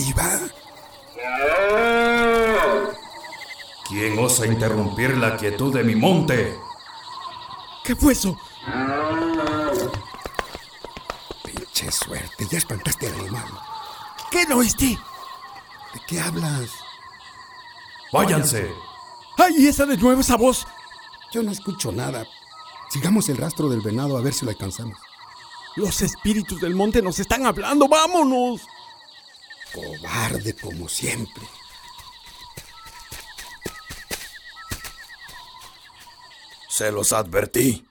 Ahí va. ¿Quién osa interrumpir la quietud de mi monte? ¿Qué fue eso? Pinche suerte, ya espantaste al animal. ¿Qué no oíste? ¿De qué hablas? Váyanse. ¡Ay, esa de nuevo, esa voz! Yo no escucho nada. Sigamos el rastro del venado a ver si lo alcanzamos. Los espíritus del monte nos están hablando, vámonos. Cobarde como siempre. Se los advertí.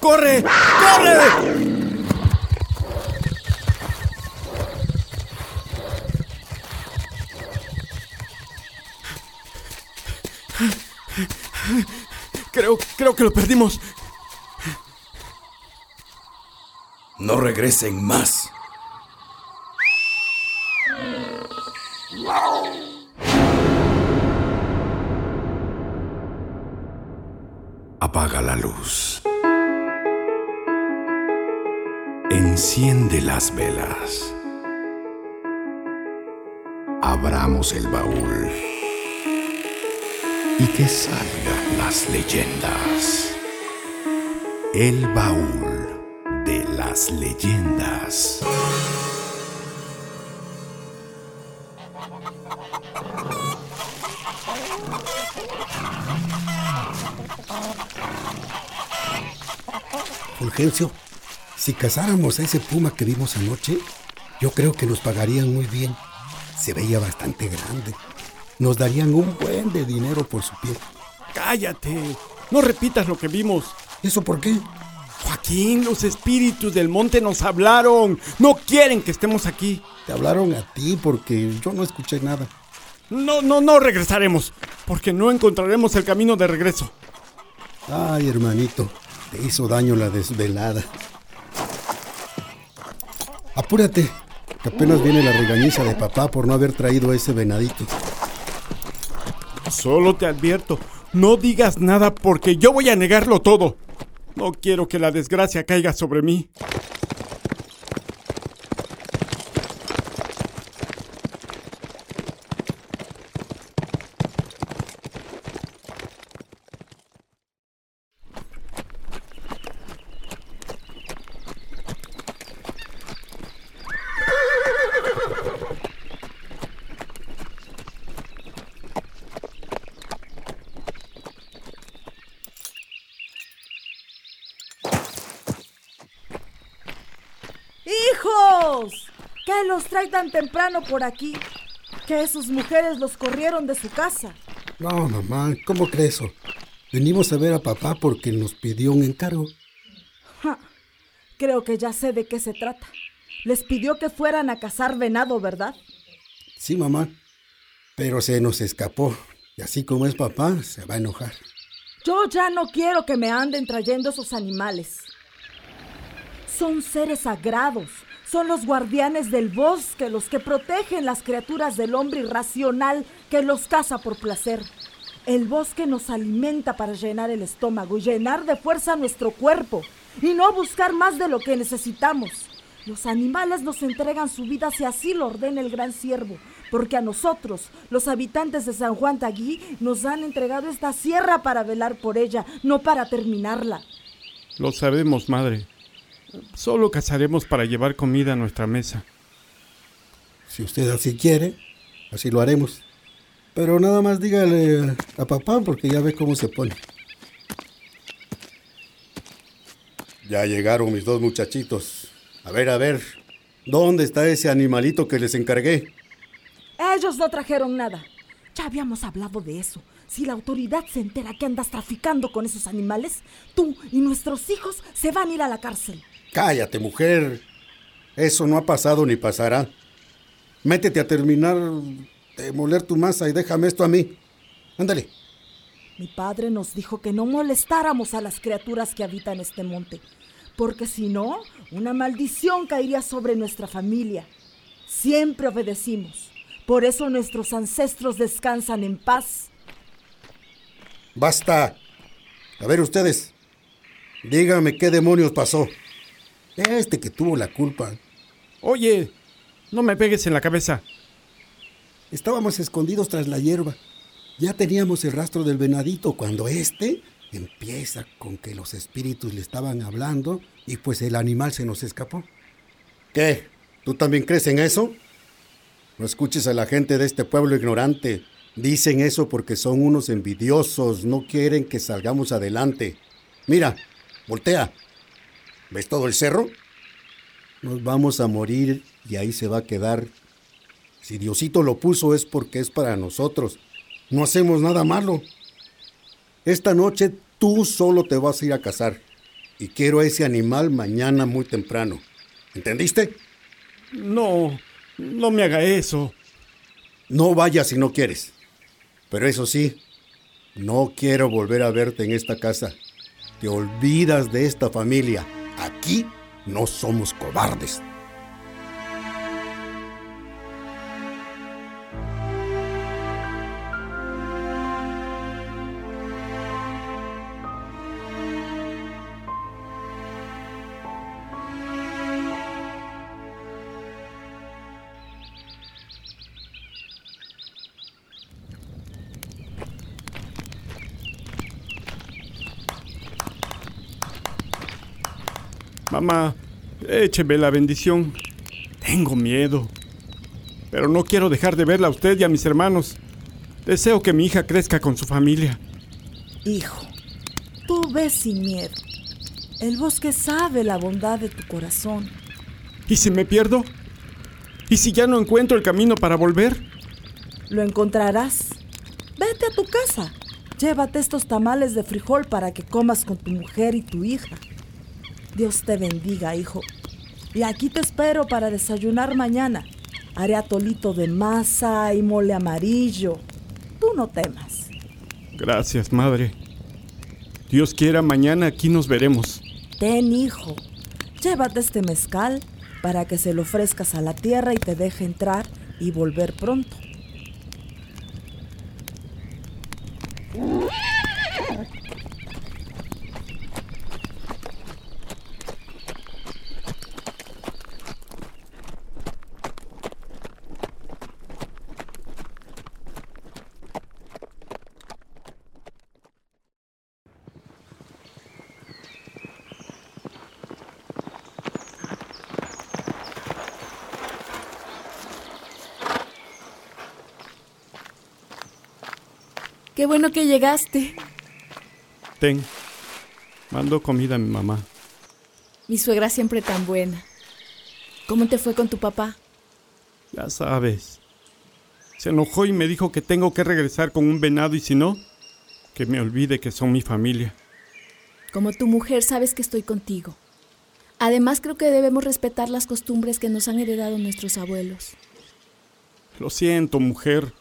¡Corre! ¡Corre! Creo, creo que lo perdimos. No regresen más. Apaga la luz. Enciende las velas. Abramos el baúl. Y que salgan las leyendas. El baúl las leyendas. Fulgencio, si cazáramos a ese puma que vimos anoche, yo creo que nos pagarían muy bien. Se veía bastante grande. Nos darían un buen de dinero por su piel. Cállate. No repitas lo que vimos. ¿Eso por qué? Joaquín, los espíritus del monte nos hablaron. No quieren que estemos aquí. Te hablaron a ti porque yo no escuché nada. No, no, no regresaremos. Porque no encontraremos el camino de regreso. Ay, hermanito, te hizo daño la desvelada. Apúrate, que apenas viene la regañiza de papá por no haber traído ese venadito. Solo te advierto, no digas nada porque yo voy a negarlo todo. No quiero que la desgracia caiga sobre mí. ¿Qué los trae tan temprano por aquí? Que sus mujeres los corrieron de su casa. No, mamá, ¿cómo crees eso? Venimos a ver a papá porque nos pidió un encargo. Ja, creo que ya sé de qué se trata. Les pidió que fueran a cazar venado, ¿verdad? Sí, mamá. Pero se nos escapó. Y así como es papá, se va a enojar. Yo ya no quiero que me anden trayendo esos animales. Son seres sagrados. Son los guardianes del bosque, los que protegen las criaturas del hombre irracional que los caza por placer. El bosque nos alimenta para llenar el estómago y llenar de fuerza nuestro cuerpo y no buscar más de lo que necesitamos. Los animales nos entregan su vida si así lo ordena el gran siervo, porque a nosotros, los habitantes de San Juan Taguí, nos han entregado esta sierra para velar por ella, no para terminarla. Lo sabemos, madre. Solo cazaremos para llevar comida a nuestra mesa. Si usted así quiere, así lo haremos. Pero nada más dígale a papá porque ya ve cómo se pone. Ya llegaron mis dos muchachitos. A ver, a ver, ¿dónde está ese animalito que les encargué? Ellos no trajeron nada. Ya habíamos hablado de eso. Si la autoridad se entera que andas traficando con esos animales, tú y nuestros hijos se van a ir a la cárcel. Cállate, mujer. Eso no ha pasado ni pasará. Métete a terminar de moler tu masa y déjame esto a mí. Ándale. Mi padre nos dijo que no molestáramos a las criaturas que habitan este monte, porque si no, una maldición caería sobre nuestra familia. Siempre obedecimos. Por eso nuestros ancestros descansan en paz. Basta. A ver ustedes. Dígame qué demonios pasó. Este que tuvo la culpa. Oye, no me pegues en la cabeza. Estábamos escondidos tras la hierba. Ya teníamos el rastro del venadito cuando este empieza con que los espíritus le estaban hablando y pues el animal se nos escapó. ¿Qué? ¿Tú también crees en eso? No escuches a la gente de este pueblo ignorante. Dicen eso porque son unos envidiosos, no quieren que salgamos adelante. Mira, voltea. ¿Ves todo el cerro? Nos vamos a morir y ahí se va a quedar. Si Diosito lo puso es porque es para nosotros. No hacemos nada malo. Esta noche tú solo te vas a ir a cazar. Y quiero a ese animal mañana muy temprano. ¿Entendiste? No, no me haga eso. No vayas si no quieres. Pero eso sí, no quiero volver a verte en esta casa. Te olvidas de esta familia. Aquí no somos cobardes. Mamá, écheme la bendición. Tengo miedo. Pero no quiero dejar de verla a usted y a mis hermanos. Deseo que mi hija crezca con su familia. Hijo, tú ves sin miedo. El bosque sabe la bondad de tu corazón. ¿Y si me pierdo? ¿Y si ya no encuentro el camino para volver? Lo encontrarás. Vete a tu casa. Llévate estos tamales de frijol para que comas con tu mujer y tu hija. Dios te bendiga, hijo. Y aquí te espero para desayunar mañana. Haré atolito de masa y mole amarillo. Tú no temas. Gracias, madre. Dios quiera, mañana aquí nos veremos. Ten, hijo. Llévate este mezcal para que se lo ofrezcas a la tierra y te deje entrar y volver pronto. Qué bueno que llegaste. Ten. Mando comida a mi mamá. Mi suegra siempre tan buena. ¿Cómo te fue con tu papá? Ya sabes. Se enojó y me dijo que tengo que regresar con un venado y si no, que me olvide que son mi familia. Como tu mujer sabes que estoy contigo. Además creo que debemos respetar las costumbres que nos han heredado nuestros abuelos. Lo siento, mujer.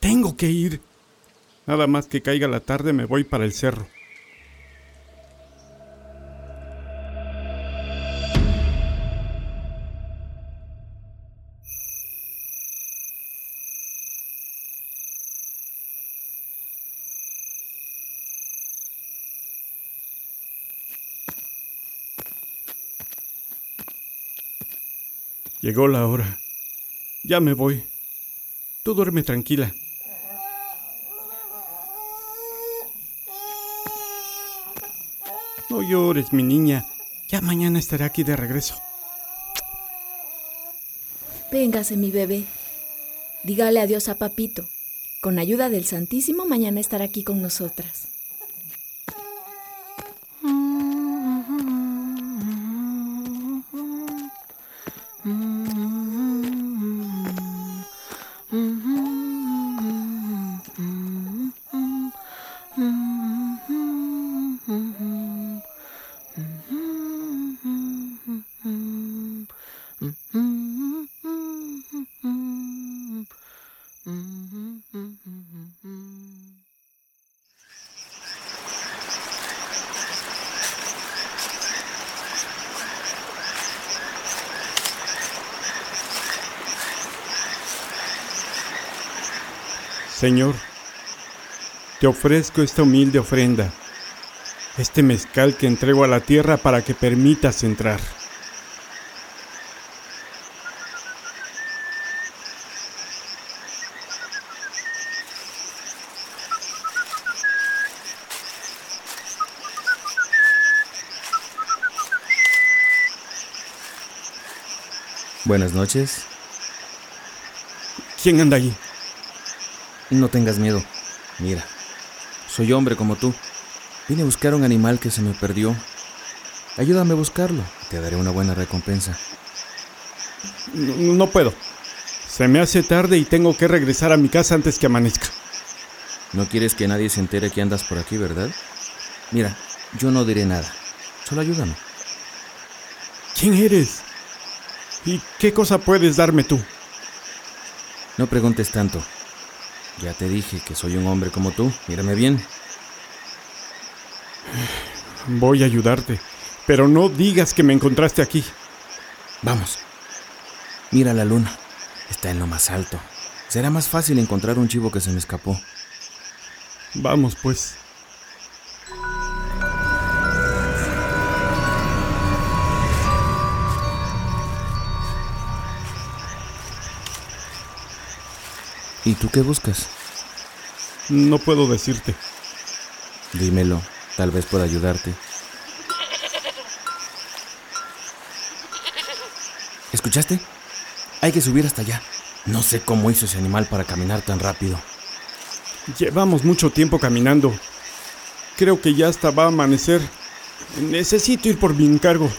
Tengo que ir. Nada más que caiga la tarde me voy para el cerro. Llegó la hora. Ya me voy. Tú duerme tranquila. Llores, mi niña. Ya mañana estaré aquí de regreso. Véngase, mi bebé. Dígale adiós a papito. Con ayuda del Santísimo, mañana estará aquí con nosotras. Señor, te ofrezco esta humilde ofrenda, este mezcal que entrego a la tierra para que permitas entrar. Buenas noches. ¿Quién anda allí? No tengas miedo. Mira, soy hombre como tú. Vine a buscar un animal que se me perdió. Ayúdame a buscarlo. Te daré una buena recompensa. No, no puedo. Se me hace tarde y tengo que regresar a mi casa antes que amanezca. No quieres que nadie se entere que andas por aquí, ¿verdad? Mira, yo no diré nada. Solo ayúdame. ¿Quién eres? ¿Y qué cosa puedes darme tú? No preguntes tanto. Ya te dije que soy un hombre como tú. Mírame bien. Voy a ayudarte, pero no digas que me encontraste aquí. Vamos. Mira la luna. Está en lo más alto. Será más fácil encontrar un chivo que se me escapó. Vamos, pues. ¿Y tú qué buscas? No puedo decirte. Dímelo. Tal vez pueda ayudarte. ¿Escuchaste? Hay que subir hasta allá. No sé cómo hizo ese animal para caminar tan rápido. Llevamos mucho tiempo caminando. Creo que ya hasta va a amanecer. Necesito ir por mi encargo.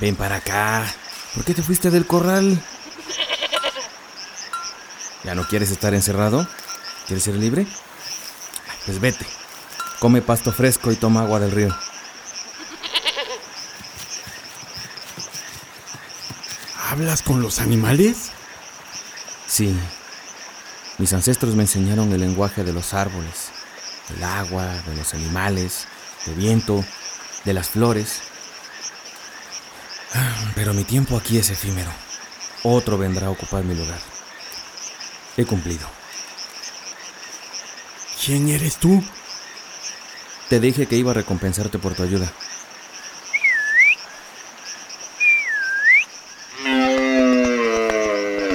Ven para acá. ¿Por qué te fuiste del corral? ¿Ya no quieres estar encerrado? ¿Quieres ser libre? Pues vete. Come pasto fresco y toma agua del río. ¿Hablas con los animales? Sí. Mis ancestros me enseñaron el lenguaje de los árboles, del agua, de los animales, del viento, de las flores. Pero mi tiempo aquí es efímero. Otro vendrá a ocupar mi lugar. He cumplido. ¿Quién eres tú? Te dije que iba a recompensarte por tu ayuda.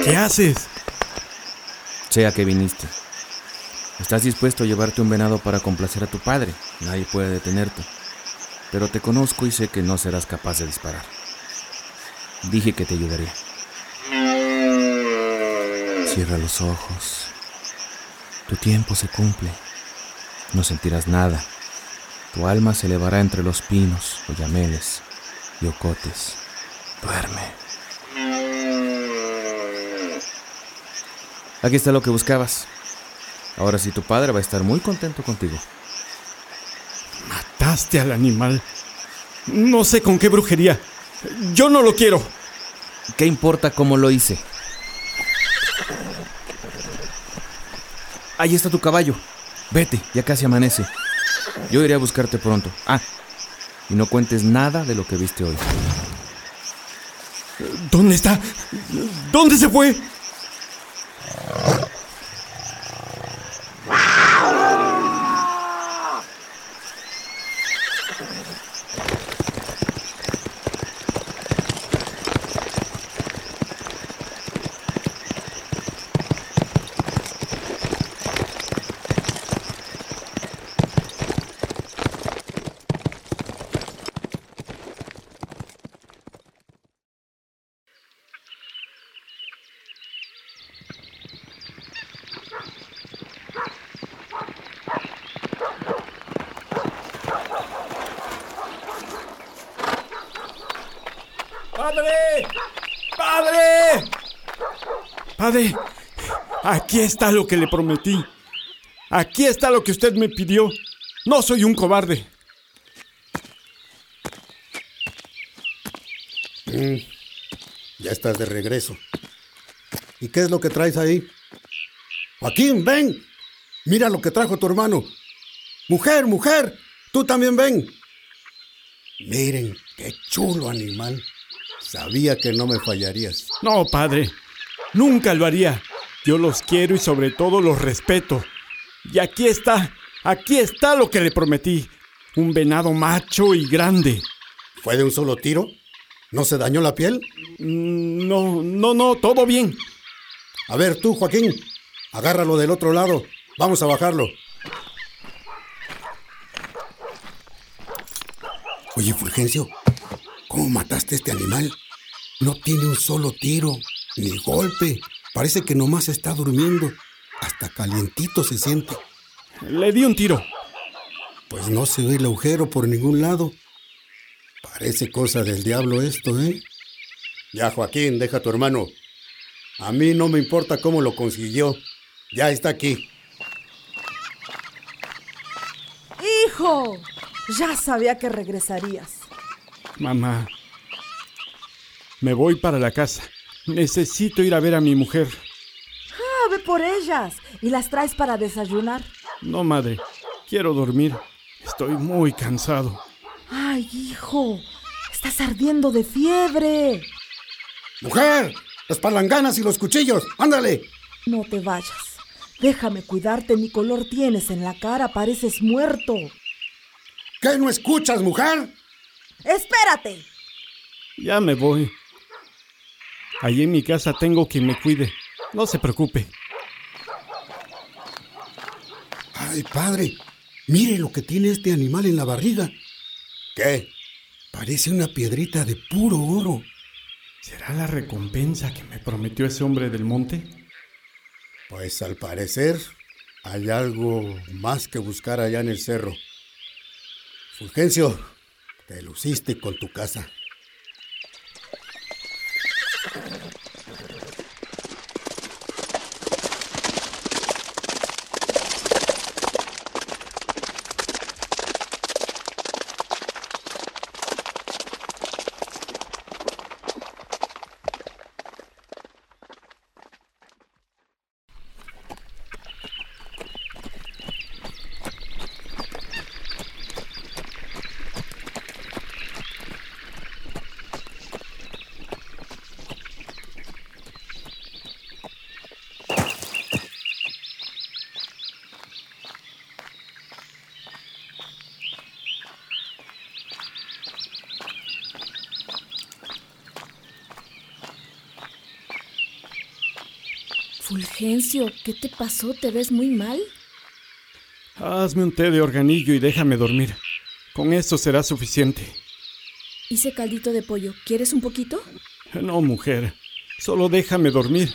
¿Qué haces? Sé a qué viniste. Estás dispuesto a llevarte un venado para complacer a tu padre. Nadie puede detenerte. Pero te conozco y sé que no serás capaz de disparar. Dije que te ayudaría. Cierra los ojos. Tu tiempo se cumple. No sentirás nada. Tu alma se elevará entre los pinos, oyameles y ocotes. Duerme. Aquí está lo que buscabas. Ahora sí tu padre va a estar muy contento contigo. Mataste al animal. No sé con qué brujería. Yo no lo quiero. ¿Qué importa cómo lo hice? Ahí está tu caballo. Vete, ya casi amanece. Yo iré a buscarte pronto. Ah, y no cuentes nada de lo que viste hoy. ¿Dónde está? ¿Dónde se fue? ¡Padre! ¡Padre! Padre, aquí está lo que le prometí. Aquí está lo que usted me pidió. No soy un cobarde. Mm, ya estás de regreso. ¿Y qué es lo que traes ahí? Joaquín, ven. Mira lo que trajo tu hermano. Mujer, mujer, tú también ven. Miren, qué chulo animal. Sabía que no me fallarías. No, padre. Nunca lo haría. Yo los quiero y sobre todo los respeto. Y aquí está, aquí está lo que le prometí. Un venado macho y grande. ¿Fue de un solo tiro? ¿No se dañó la piel? Mm, No, no, no, todo bien. A ver, tú, Joaquín, agárralo del otro lado. Vamos a bajarlo. Oye, Fulgencio, ¿Cómo mataste a este animal? No tiene un solo tiro, ni golpe. Parece que nomás está durmiendo. Hasta calientito se siente. Le di un tiro. Pues no se ve el agujero por ningún lado. Parece cosa del diablo esto, ¿eh? Ya, Joaquín, deja a tu hermano. A mí no me importa cómo lo consiguió. Ya está aquí. ¡Hijo! Ya sabía que regresarías. Mamá, me voy para la casa. Necesito ir a ver a mi mujer. Ah, ve por ellas. ¿Y las traes para desayunar? No, madre. Quiero dormir. Estoy muy cansado. Ay, hijo. Estás ardiendo de fiebre. ¡Mujer! Las palanganas y los cuchillos. ¡Ándale! No te vayas. Déjame cuidarte. Mi color tienes en la cara. Pareces muerto. ¿Qué no escuchas, mujer? ¡Espérate! Ya me voy. Allí en mi casa tengo quien me cuide. No se preocupe. Ay, padre, mire lo que tiene este animal en la barriga. ¿Qué? Parece una piedrita de puro oro. ¿Será la recompensa que me prometió ese hombre del monte? Pues al parecer hay algo más que buscar allá en el cerro. Fulgencio, te luciste con tu casa. ハハハハ! Fulgencio, ¿qué te pasó? ¿Te ves muy mal? Hazme un té de organillo y déjame dormir. Con eso será suficiente. Hice caldito de pollo. ¿Quieres un poquito? No, mujer. Solo déjame dormir.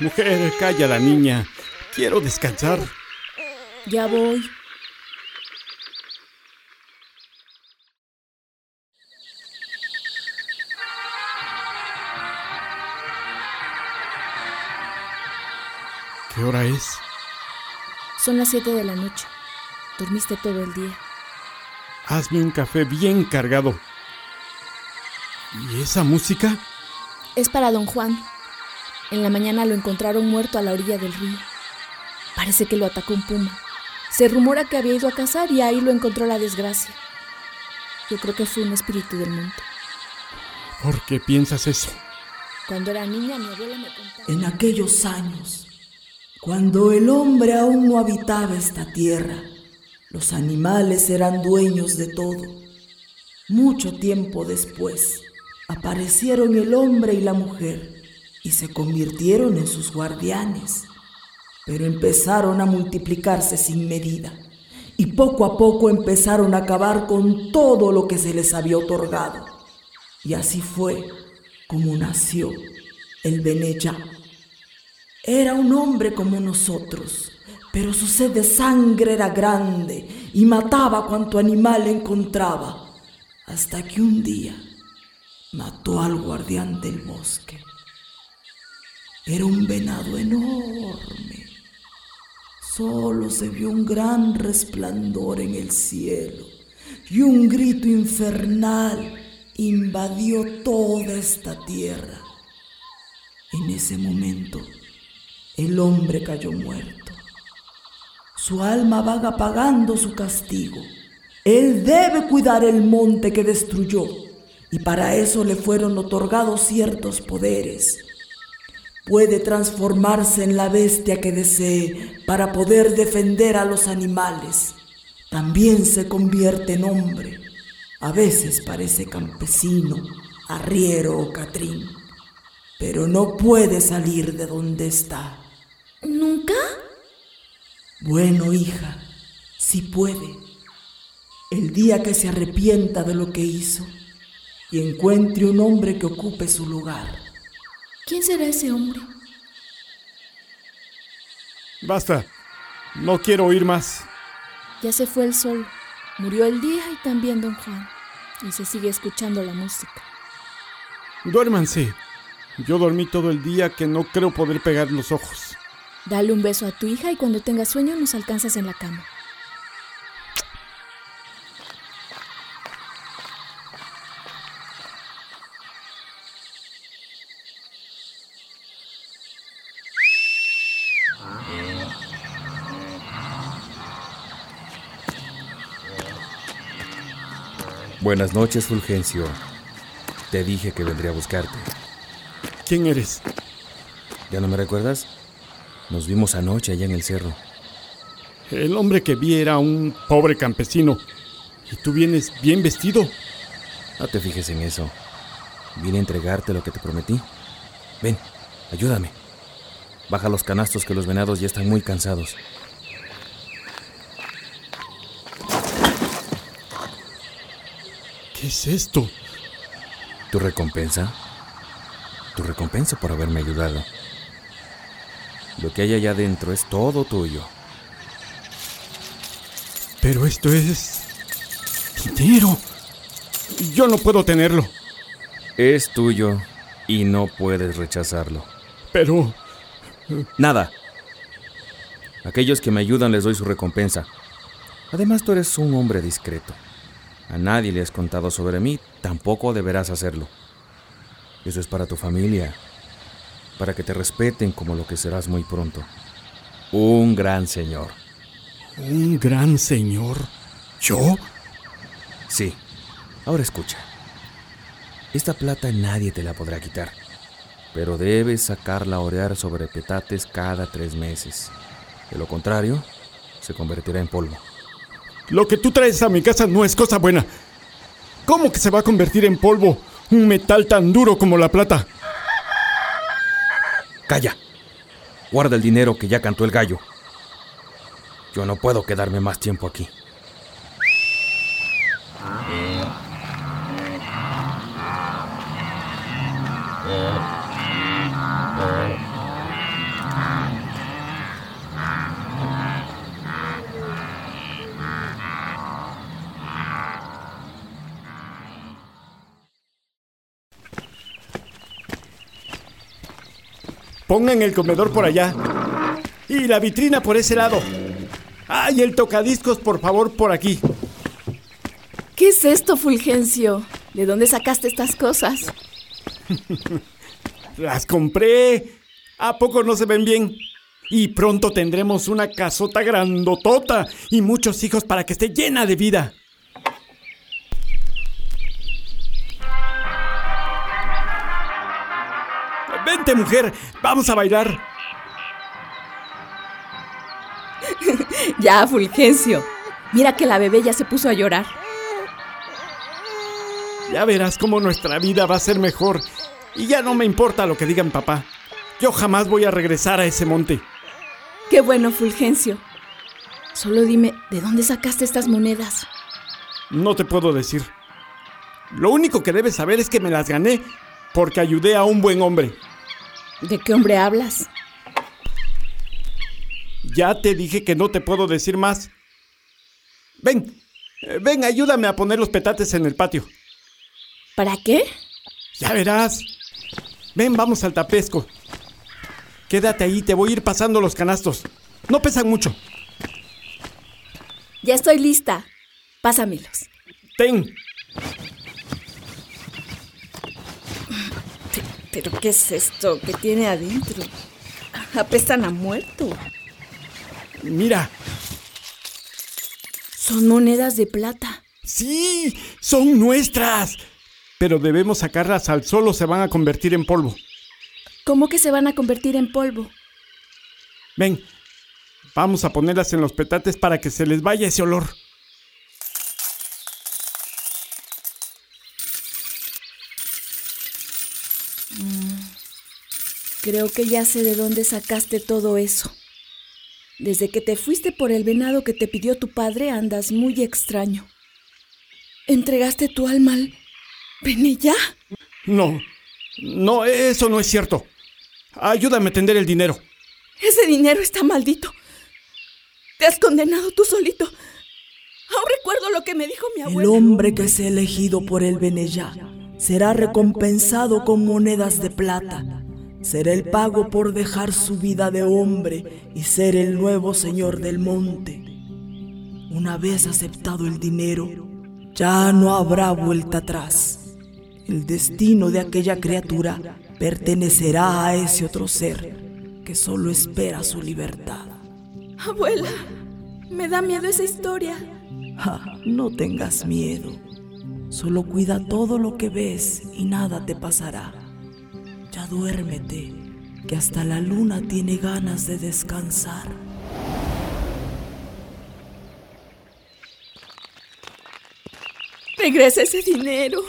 Mujer, calla la niña. Quiero descansar. Ya voy. Son las 7 de la noche. Dormiste todo el día. Hazme un café bien cargado. ¿Y esa música? Es para don Juan. En la mañana lo encontraron muerto a la orilla del río. Parece que lo atacó un puma. Se rumora que había ido a cazar y ahí lo encontró la desgracia. Yo creo que fue un espíritu del monte. ¿Por qué piensas eso? Cuando era niña mi abuela me contaba... En aquellos años, cuando el hombre aún no habitaba esta tierra, los animales eran dueños de todo. Mucho tiempo después, aparecieron el hombre y la mujer y se convirtieron en sus guardianes. Pero empezaron a multiplicarse sin medida y poco a poco empezaron a acabar con todo lo que se les había otorgado. Y así fue como nació el Beneyá. Era un hombre como nosotros, pero su sed de sangre era grande y mataba cuanto animal encontraba, hasta que un día mató al guardián del bosque. Era un venado enorme. Solo se vio un gran resplandor en el cielo y un grito infernal invadió toda esta tierra. En ese momento, el hombre cayó muerto. Su alma vaga pagando su castigo. Él debe cuidar el monte que destruyó y para eso le fueron otorgados ciertos poderes. Puede transformarse en la bestia que desee para poder defender a los animales. También se convierte en hombre. A veces parece campesino, arriero o catrín, pero no puede salir de donde está. ¿Nunca? Bueno, hija, sí puede, día que se arrepienta de lo que hizo y encuentre un hombre que ocupe su lugar. ¿Quién será ese hombre? Basta. No quiero oír más. Ya se fue el sol, murió el día y también don Juan. Y se sigue escuchando la música. Duérmanse. Yo dormí todo el día que no creo poder pegar los ojos. Dale un beso a tu hija y cuando tengas sueño nos alcanzas en la cama. Buenas noches, Fulgencio. Te dije que vendría a buscarte. ¿Quién eres? ¿Ya no me recuerdas? Nos vimos anoche allá en el cerro. El hombre que vi era un pobre campesino. ¿Y tú vienes bien vestido? No te fijes en eso. Vine a entregarte lo que te prometí. Ven, ayúdame. Baja los canastos que los venados ya están muy cansados. ¿Qué es esto? ¿Tu recompensa? Tu recompensa por haberme ayudado. Lo que hay allá adentro es todo tuyo. Pero esto es... dinero. Yo no puedo tenerlo. Es tuyo y no puedes rechazarlo. Pero... Nada. Aquellos que me ayudan les doy su recompensa. Además tú eres un hombre discreto. A nadie le has contado sobre mí, tampoco deberás hacerlo. Eso es para tu familia, para que te respeten como lo que serás muy pronto. Un gran señor. ¿Un gran señor? ¿Yo? Sí. Ahora escucha. Esta plata nadie te la podrá quitar, pero debes sacarla a orear sobre petates cada tres meses. De lo contrario, se convertirá en polvo. Lo que tú traes a mi casa no es cosa buena. ¿Cómo que se va a convertir en polvo un metal tan duro como la plata? Calla. Guarda el dinero que ya cantó el gallo. Yo no puedo quedarme más tiempo aquí. Pongan el comedor por allá. Y la vitrina por ese lado. ¡Ay, el tocadiscos, por favor, por aquí! ¿Qué es esto, Fulgencio? ¿De dónde sacaste estas cosas? Las compré. ¿A poco no se ven bien? Y pronto tendremos una casota grandotota y muchos hijos para que esté llena de vida. Vente, mujer, vamos a bailar. ya, Fulgencio. Mira que la bebé ya se puso a llorar. Ya verás cómo nuestra vida va a ser mejor. Y ya no me importa lo que digan papá. Yo jamás voy a regresar a ese monte. Qué bueno, Fulgencio. Solo dime, ¿de dónde sacaste estas monedas? No te puedo decir. Lo único que debes saber es que me las gané porque ayudé a un buen hombre. ¿De qué hombre hablas? Ya te dije que no te puedo decir más. Ven, eh, ven, ayúdame a poner los petates en el patio. ¿Para qué? Ya verás. Ven, vamos al tapesco. Quédate ahí, te voy a ir pasando los canastos. No pesan mucho. Ya estoy lista. Pásamelos. Ten. ¿Pero qué es esto que tiene adentro? Apestan a muerto. Mira. Son monedas de plata. Sí, son nuestras. Pero debemos sacarlas al sol o se van a convertir en polvo. ¿Cómo que se van a convertir en polvo? Ven, vamos a ponerlas en los petates para que se les vaya ese olor. Creo que ya sé de dónde sacaste todo eso. Desde que te fuiste por el venado que te pidió tu padre andas muy extraño. ¿Entregaste tu alma al Benella? No, no, eso no es cierto. Ayúdame a tender el dinero. Ese dinero está maldito. Te has condenado tú solito. Aún recuerdo lo que me dijo mi abuela. El hombre que sea elegido por el Benellá será recompensado con monedas de plata. Será el pago por dejar su vida de hombre y ser el nuevo señor del monte. Una vez aceptado el dinero, ya no habrá vuelta atrás. El destino de aquella criatura pertenecerá a ese otro ser que solo espera su libertad. Abuela, me da miedo esa historia. no tengas miedo. Solo cuida todo lo que ves y nada te pasará. Ya duérmete, que hasta la luna tiene ganas de descansar. Regresa ese dinero.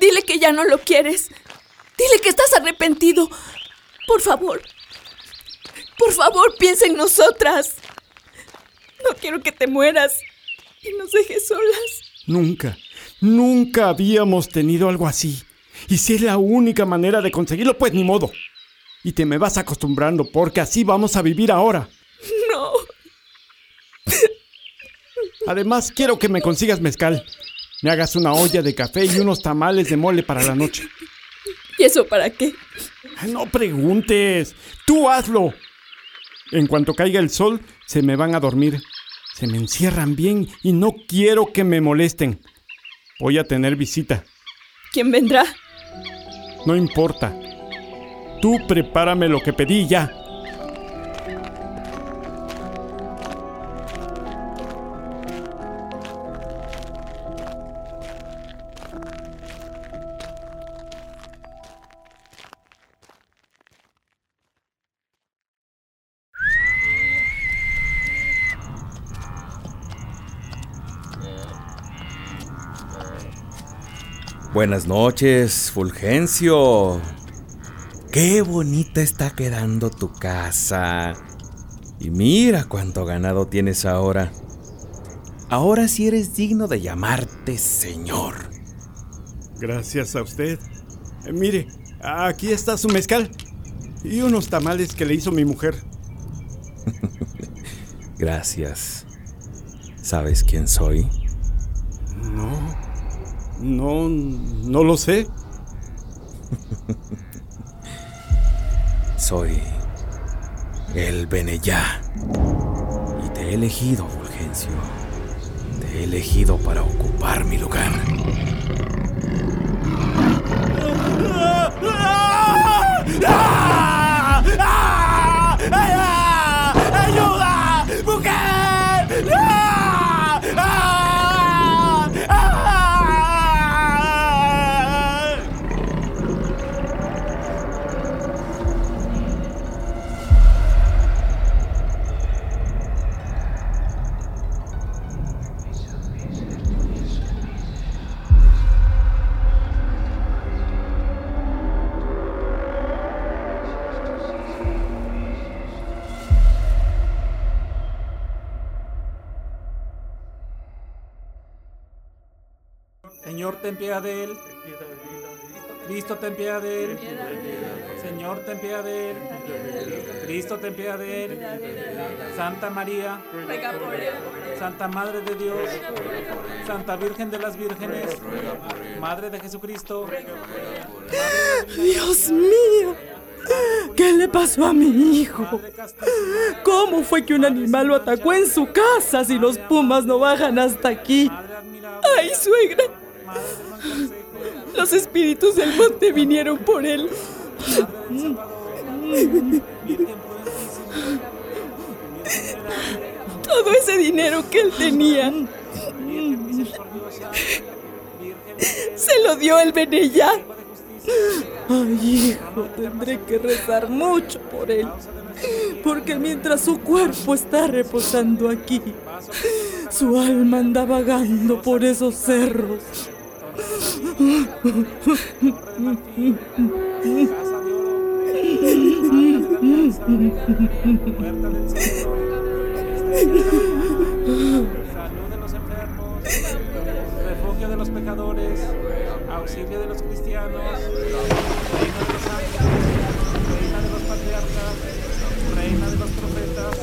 Dile que ya no lo quieres. Dile que estás arrepentido. Por favor. Por favor, piensa en nosotras. No quiero que te mueras y nos dejes solas. Nunca, nunca habíamos tenido algo así. Y si es la única manera de conseguirlo, pues ni modo. Y te me vas acostumbrando, porque así vamos a vivir ahora. No. Además, quiero que me consigas mezcal. Me hagas una olla de café y unos tamales de mole para la noche. ¿Y eso para qué? No preguntes. Tú hazlo. En cuanto caiga el sol, se me van a dormir. Se me encierran bien y no quiero que me molesten. Voy a tener visita. ¿Quién vendrá? No importa. Tú prepárame lo que pedí ya. Buenas noches, Fulgencio. Qué bonita está quedando tu casa. Y mira cuánto ganado tienes ahora. Ahora sí eres digno de llamarte señor. Gracias a usted. Eh, mire, aquí está su mezcal y unos tamales que le hizo mi mujer. Gracias. ¿Sabes quién soy? No. No, no lo sé. Soy el Benellá. Y te he elegido, Fulgencio. Te he elegido para ocupar mi lugar. ¡Ayuda! ten piedad de él. Cristo, ten piedad de él. Señor, ten piedad de él. Cristo, ten piedad de él. Santa María, Santa Madre de Dios, Santa Virgen de las Vírgenes, Madre de Jesucristo. Dios mío. ¿Qué le pasó a mi hijo? ¿Cómo fue que un animal lo atacó en su casa si los pumas no bajan hasta aquí? ¡Ay, suegra! Los espíritus del monte vinieron por él. Todo ese dinero que él tenía se lo dio el Benella. Ay, hijo, tendré que rezar mucho por él. Porque mientras su cuerpo está reposando aquí, su alma anda vagando por esos cerros. Refugio de los pecadores, auxilio de los cristianos, reina de los ángeles, reina de los patriarcas, reina de los profetas,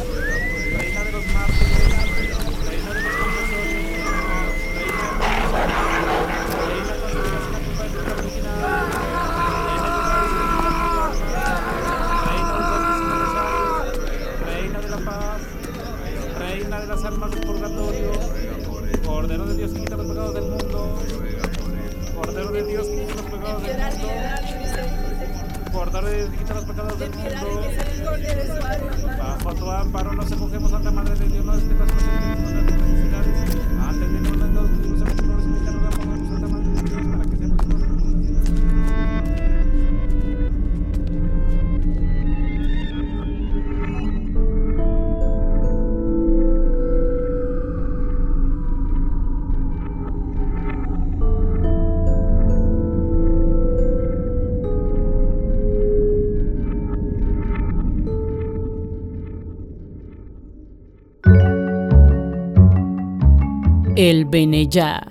Beneyá,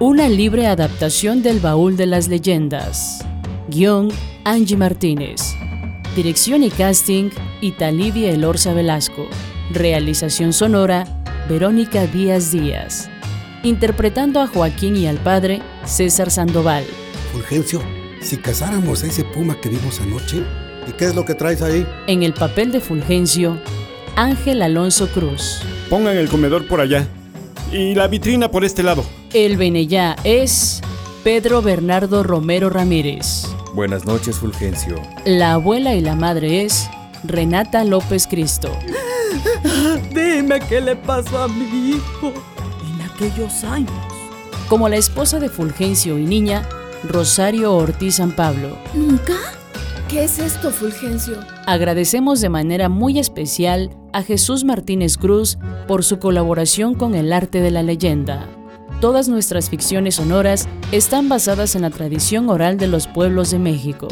una libre adaptación del baúl de las leyendas. Guión Angie Martínez. Dirección y casting Italidia Elorza Velasco. Realización sonora Verónica Díaz Díaz. Interpretando a Joaquín y al padre César Sandoval. Fulgencio, si cazáramos a ese puma que vimos anoche, ¿y qué es lo que traes ahí? En el papel de Fulgencio, Ángel Alonso Cruz. Pongan el comedor por allá. Y la vitrina por este lado. El Beneyá es Pedro Bernardo Romero Ramírez. Buenas noches, Fulgencio. La abuela y la madre es Renata López Cristo. Dime qué le pasó a mi hijo en aquellos años. Como la esposa de Fulgencio y niña, Rosario Ortiz San Pablo. ¿Nunca? ¿Qué es esto, Fulgencio? Agradecemos de manera muy especial a Jesús Martínez Cruz por su colaboración con el arte de la leyenda. Todas nuestras ficciones sonoras están basadas en la tradición oral de los pueblos de México.